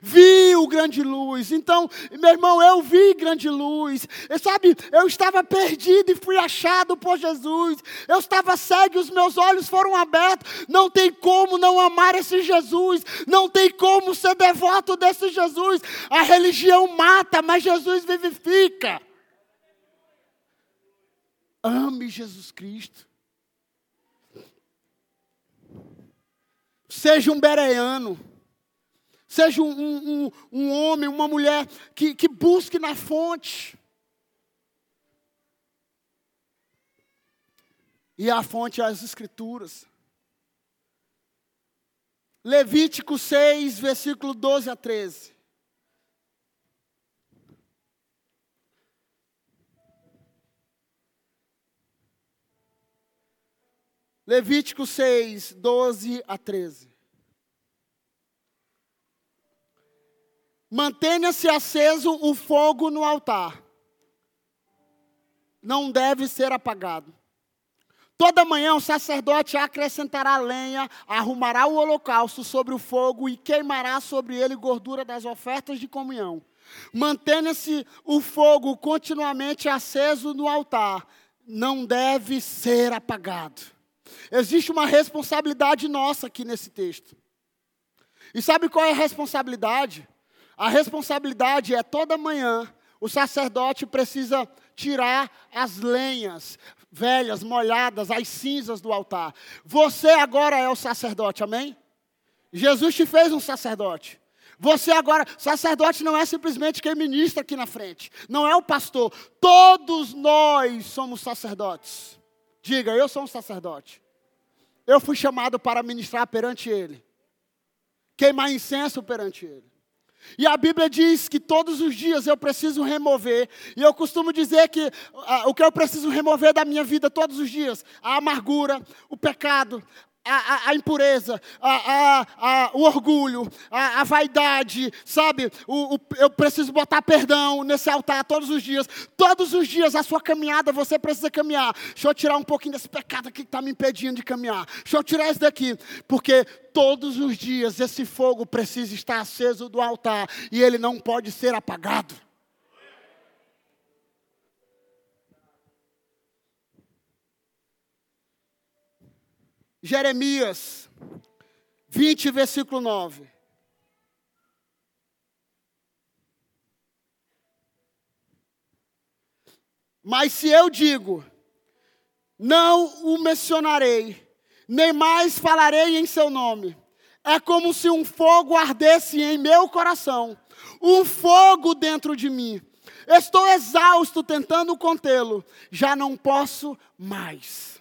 Speaker 1: Vi o grande luz. Então, meu irmão, eu vi grande luz. E sabe, eu estava perdido e fui achado por Jesus. Eu estava cego e os meus olhos foram abertos. Não tem como não amar esse Jesus. Não tem como ser devoto desse Jesus. A religião mata, mas Jesus vivifica. Ame Jesus Cristo. Seja um bereano. Seja um, um, um homem, uma mulher que, que busque na fonte. E a fonte é as Escrituras. Levítico 6, versículo 12 a 13. Levítico 6, 12 a 13. Mantenha-se aceso o fogo no altar. Não deve ser apagado. Toda manhã o sacerdote acrescentará lenha, arrumará o holocausto sobre o fogo e queimará sobre ele gordura das ofertas de comunhão. Mantenha-se o fogo continuamente aceso no altar. Não deve ser apagado. Existe uma responsabilidade nossa aqui nesse texto. E sabe qual é a responsabilidade? A responsabilidade é toda manhã o sacerdote precisa tirar as lenhas velhas, molhadas, as cinzas do altar. Você agora é o sacerdote, amém? Jesus te fez um sacerdote. Você agora, sacerdote não é simplesmente quem ministra aqui na frente, não é o pastor. Todos nós somos sacerdotes. Diga, eu sou um sacerdote. Eu fui chamado para ministrar perante Ele, queimar incenso perante Ele. E a Bíblia diz que todos os dias eu preciso remover, e eu costumo dizer que ah, o que eu preciso remover da minha vida todos os dias, a amargura, o pecado, a, a, a impureza, a, o orgulho, a, vaidade, sabe? O, o, eu preciso botar perdão nesse altar todos os dias. Todos os dias a sua caminhada você precisa caminhar. Deixa eu tirar um pouquinho desse pecado aqui que está me impedindo de caminhar. Deixa eu tirar esse daqui, porque todos os dias esse fogo precisa estar aceso do altar e ele não pode ser apagado. Jeremias 20, versículo 9. Mas se eu digo, não o mencionarei, nem mais falarei em seu nome, é como se um fogo ardesse em meu coração, um fogo dentro de mim. Estou exausto tentando contê-lo, já não posso mais.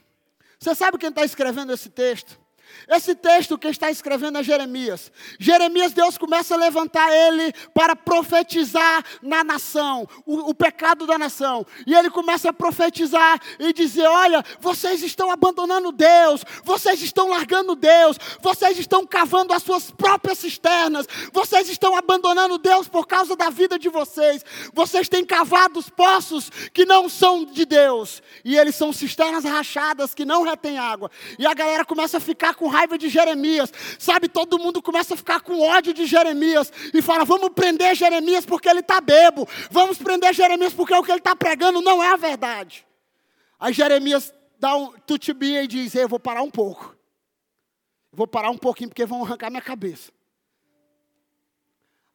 Speaker 1: Você sabe quem está escrevendo esse texto? Esse texto que está escrevendo é Jeremias. Jeremias, Deus começa a levantar ele para profetizar na nação, o, o, pecado da nação. E ele começa a profetizar e dizer: Olha, vocês estão abandonando Deus, vocês estão largando Deus, vocês estão cavando as suas próprias cisternas, vocês estão abandonando Deus por causa da vida de vocês, vocês têm cavado os poços que não são de Deus, e eles são cisternas rachadas que não retêm água. E a galera começa a ficar com raiva de Jeremias, sabe? Todo mundo começa a ficar com ódio de Jeremias e fala: vamos prender Jeremias porque ele está bebo, vamos prender Jeremias porque o que ele está pregando não é a verdade. Aí Jeremias dá um tutibia e diz: Eu vou parar um pouco, vou parar um pouquinho porque vão arrancar minha cabeça.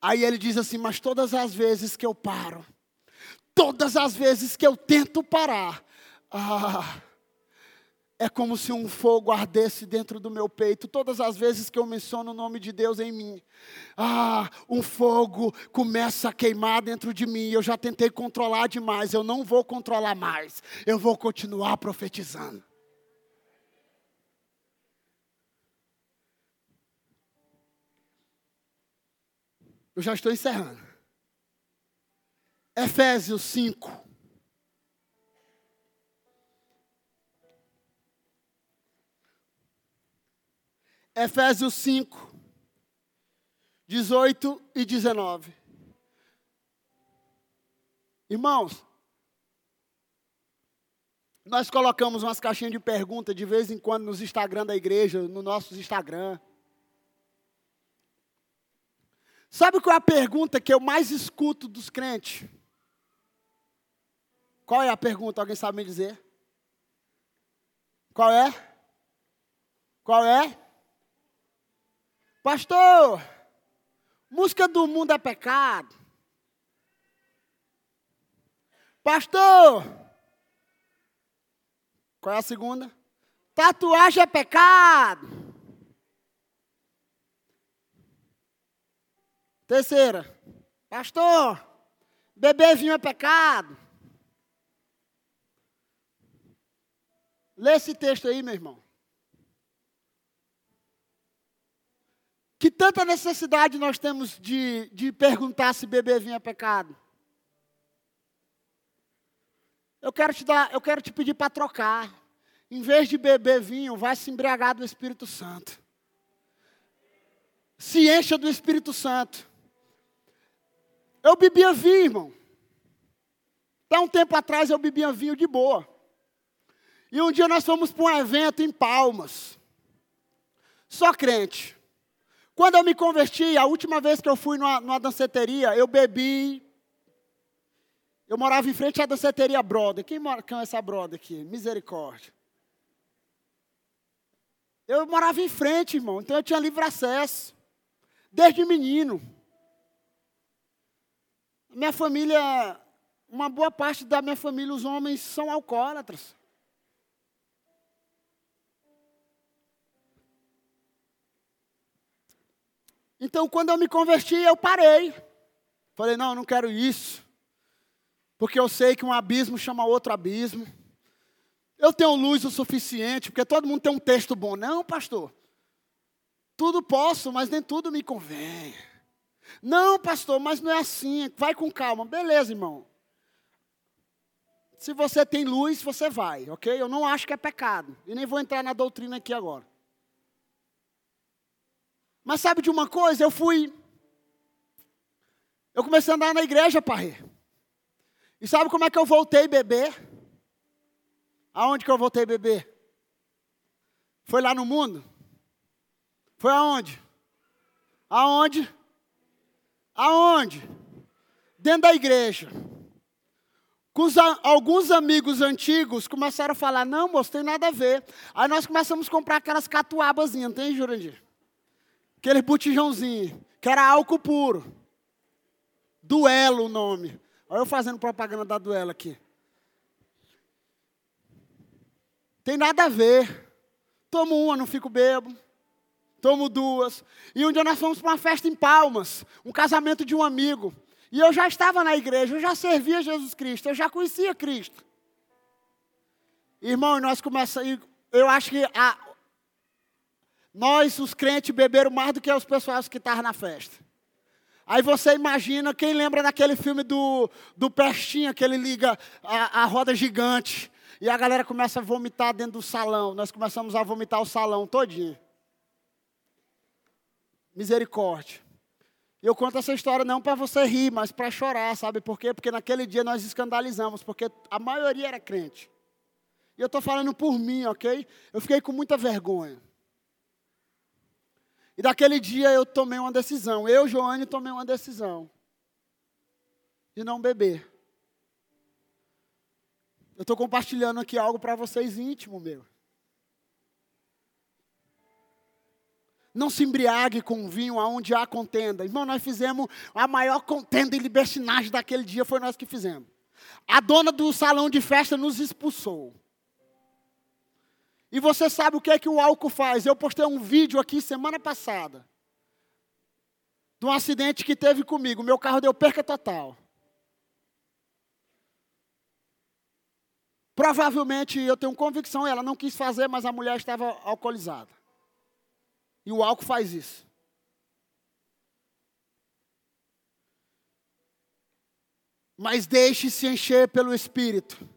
Speaker 1: Aí ele diz assim: Mas todas as vezes que eu paro, todas as vezes que eu tento parar, ah, é como se um fogo ardesse dentro do meu peito, todas as vezes que eu menciono o nome de Deus em mim. Ah, um fogo começa a queimar dentro de mim. Eu já tentei controlar demais, eu não vou controlar mais. Eu vou continuar profetizando. Eu já estou encerrando. Efésios 5. Efésios 5, 18 e 19. Irmãos, nós colocamos umas caixinhas de pergunta de vez em quando nos Instagram da igreja, no nosso Instagram. Sabe qual é a pergunta que eu mais escuto dos crentes? Qual é a pergunta? Alguém sabe me dizer? Qual é? Qual é? Pastor, música do mundo é pecado. Pastor, qual é a segunda? Tatuagem é pecado. Terceira, pastor, beber vinho é pecado. Lê esse texto aí, meu irmão. Que tanta necessidade nós temos de, de perguntar se beber vinho é pecado. Eu quero te dar, eu quero te pedir para trocar. Em vez de beber vinho, vai se embriagar do Espírito Santo. Se encha do Espírito Santo. Eu bebia vinho, irmão. Até um tempo atrás eu bebia vinho de boa. E um dia nós fomos para um evento em Palmas. Só crente. Quando eu me converti, a última vez que eu fui numa, numa danceteria, eu bebi. Eu morava em frente à danceteria Brother. Quem mora com essa Brother aqui? Misericórdia. Eu morava em frente, irmão, então eu tinha livre acesso. Desde menino. Minha família, uma boa parte da minha família, os homens são alcoólatras. Então, quando eu me converti, eu parei. Falei, não, eu não quero isso. Porque eu sei que um abismo chama outro abismo. Eu tenho luz o suficiente, porque todo mundo tem um texto bom. Não, pastor. Tudo posso, mas nem tudo me convém. Não, pastor, mas não é assim. Vai com calma. Beleza, irmão. Se você tem luz, você vai, ok? Eu não acho que é pecado. E nem vou entrar na doutrina aqui agora. Mas sabe de uma coisa? Eu fui. Eu comecei a andar na igreja, pai. E sabe como é que eu voltei a beber? Aonde que eu voltei a beber? Foi lá no mundo? Foi aonde? Aonde? Aonde? Dentro da igreja. Os, alguns amigos antigos começaram a falar: não, moço, tem nada a ver. Aí nós começamos a comprar aquelas catuabazinhas, não tem, Jurandir? Aquele botijãozinho, que era álcool puro. Duelo o nome. Olha eu fazendo propaganda da duelo aqui. Tem nada a ver. Tomo uma, não fico bebo. Tomo duas. E um dia nós fomos para uma festa em Palmas, um casamento de um amigo. E eu já estava na igreja, eu já servia Jesus Cristo, eu já conhecia Cristo. Irmão, nós começamos. Eu acho que a, nós, os crentes, beberam mais do que os pessoas que estavam na festa. Aí você imagina, quem lembra daquele filme do, do Pestinha, que ele liga a, a roda gigante, e a galera começa a vomitar dentro do salão. Nós começamos a vomitar o salão todinho. Misericórdia. Eu conto essa história não para você rir, mas para chorar, sabe por quê? Porque naquele dia nós escandalizamos, porque a maioria era crente. E eu estou falando por mim, ok? Eu fiquei com muita vergonha. E daquele dia eu tomei uma decisão. Eu, Joane, tomei uma decisão. De não beber. Eu estou compartilhando aqui algo para vocês íntimo meu. Não se embriague com vinho aonde há contenda. Irmão, nós fizemos a maior contenda e libertinagem daquele dia, foi nós que fizemos. A dona do salão de festa nos expulsou. E você sabe o que é que o álcool faz? Eu postei um vídeo aqui semana passada. De um acidente que teve comigo. Meu carro deu perca total. Provavelmente, eu tenho convicção, ela não quis fazer, mas a mulher estava alcoolizada. E o álcool faz isso. Mas deixe-se encher pelo Espírito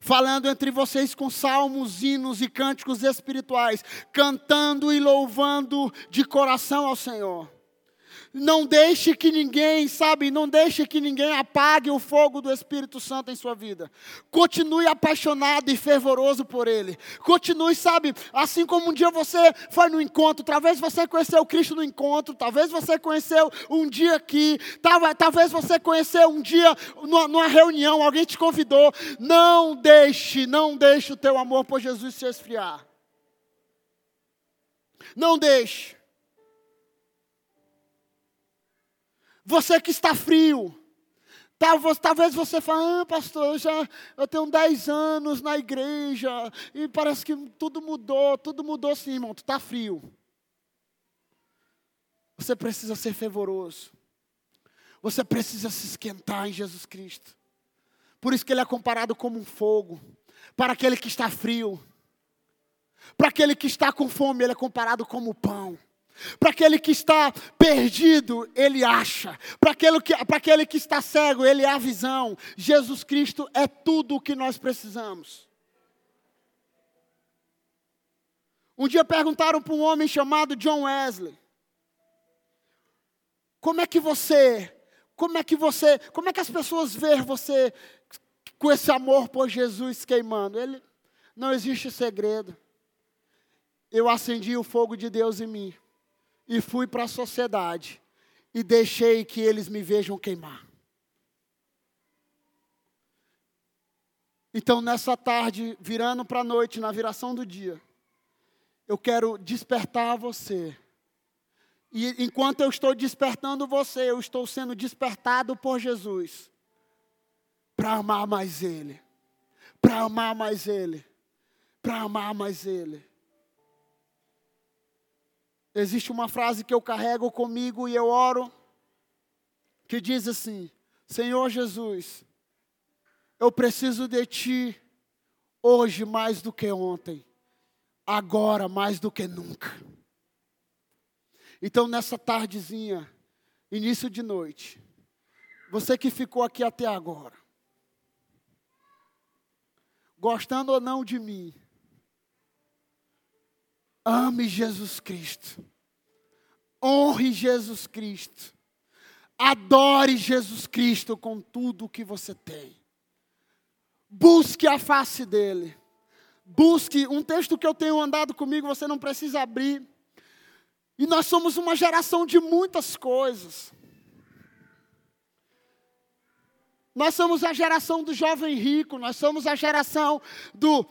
Speaker 1: falando entre vocês com salmos, hinos e cânticos espirituais, cantando e louvando de coração ao Senhor. Não deixe que ninguém, sabe, não deixe que ninguém apague o fogo do Espírito Santo em sua vida. Continue apaixonado e fervoroso por Ele. Continue, sabe, assim como um dia você foi no encontro, talvez você conheceu Cristo no encontro, talvez você conheceu um dia aqui, talvez você conheceu um dia numa reunião, alguém te convidou. Não deixe, não deixe o teu amor por Jesus se esfriar. Não deixe. Você que está frio. Talvez você fale, ah, pastor, eu já eu tenho 10 anos na igreja e parece que tudo mudou, tudo mudou sim, irmão, tu está frio. Você precisa ser fervoroso. Você precisa se esquentar em Jesus Cristo. Por isso que ele é comparado como um fogo. Para aquele que está frio. Para aquele que está com fome, ele é comparado como pão. Para aquele que está perdido, ele acha. Para aquele, que, aquele que está cego, ele é a visão. Jesus Cristo é tudo o que nós precisamos. Um dia perguntaram para um homem chamado John Wesley: Como é que você, como é que você, como é que as pessoas veem você com esse amor por Jesus queimando? Ele, não existe segredo. Eu acendi o fogo de Deus em mim e fui para a sociedade e deixei que eles me vejam queimar. Então, nessa tarde, virando para a noite, na viração do dia, eu quero despertar você. E enquanto eu estou despertando você, eu estou sendo despertado por Jesus para amar mais Ele, para amar mais Ele, para amar mais Ele. Existe uma frase que eu carrego comigo e eu oro, que diz assim: Senhor Jesus, eu preciso de Ti hoje mais do que ontem, agora mais do que nunca. Então, nessa tardezinha, início de noite, você que ficou aqui até agora, gostando ou não de mim, Ame Jesus Cristo. Honre Jesus Cristo. Adore Jesus Cristo com tudo o que você tem. Busque a face dele. Busque um texto que eu tenho andado comigo, você não precisa abrir. E nós somos uma geração de muitas coisas. Nós somos a geração do jovem rico, nós somos a geração do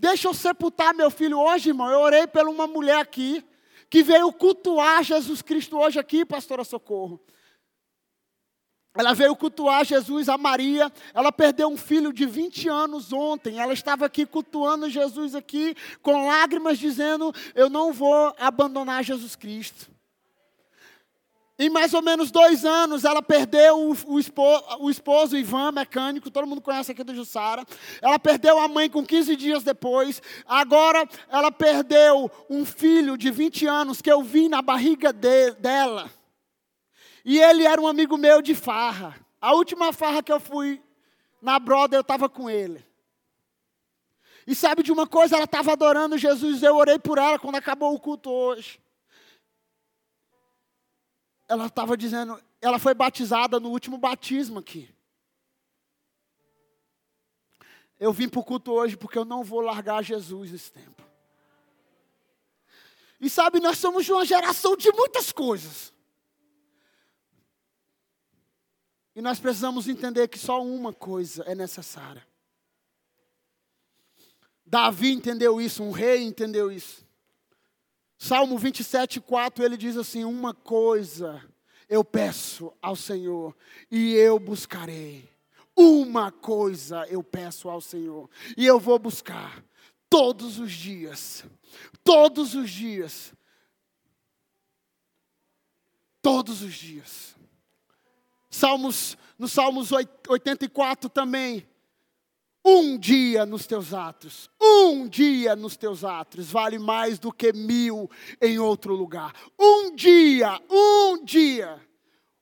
Speaker 1: Deixa eu sepultar meu filho hoje, irmão. Eu orei por uma mulher aqui que veio cultuar Jesus Cristo hoje aqui, pastora Socorro. ela veio cultuar Jesus, a Maria. Ela perdeu um filho de 20 anos ontem. Ela estava aqui cultuando Jesus aqui, com lágrimas, dizendo: Eu não vou abandonar Jesus Cristo. Em mais ou menos dois anos, ela perdeu o, o, esposo, o esposo, Ivan, mecânico, todo mundo conhece aqui do Jussara. Ela perdeu a mãe com 15 dias depois. Agora, ela perdeu um filho de 20 anos que eu vi na barriga de, dela. E ele era um amigo meu de farra. A última farra que eu fui na Broda, eu estava com ele. E sabe de uma coisa? Ela estava adorando Jesus. Eu orei por ela quando acabou o culto hoje. Ela estava dizendo, ela foi batizada no último batismo aqui. Eu vim para o culto hoje porque eu não vou largar Jesus esse tempo. E sabe, nós somos de uma geração de muitas coisas. E nós precisamos entender que só uma coisa é necessária. Davi entendeu isso, um rei entendeu isso. Salmo 27, 4, ele diz assim: Uma coisa eu peço ao Senhor e eu buscarei. Uma coisa eu peço ao Senhor e eu vou buscar todos os dias. Todos os dias. Todos os dias. Salmos, no Salmos 84 também. Um dia nos teus atos, um dia nos teus atos vale mais do que mil em outro lugar. Um dia, um dia.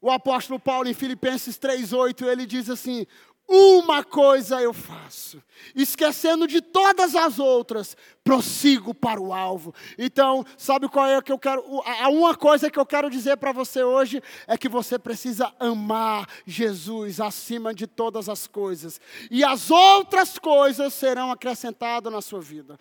Speaker 1: O apóstolo Paulo em Filipenses 3:8 ele diz assim: uma coisa eu faço, esquecendo de todas as outras, prossigo para o alvo. Então, sabe qual é que eu quero? A uma coisa que eu quero dizer para você hoje é que você precisa amar Jesus acima de todas as coisas, e as outras coisas serão acrescentadas na sua vida.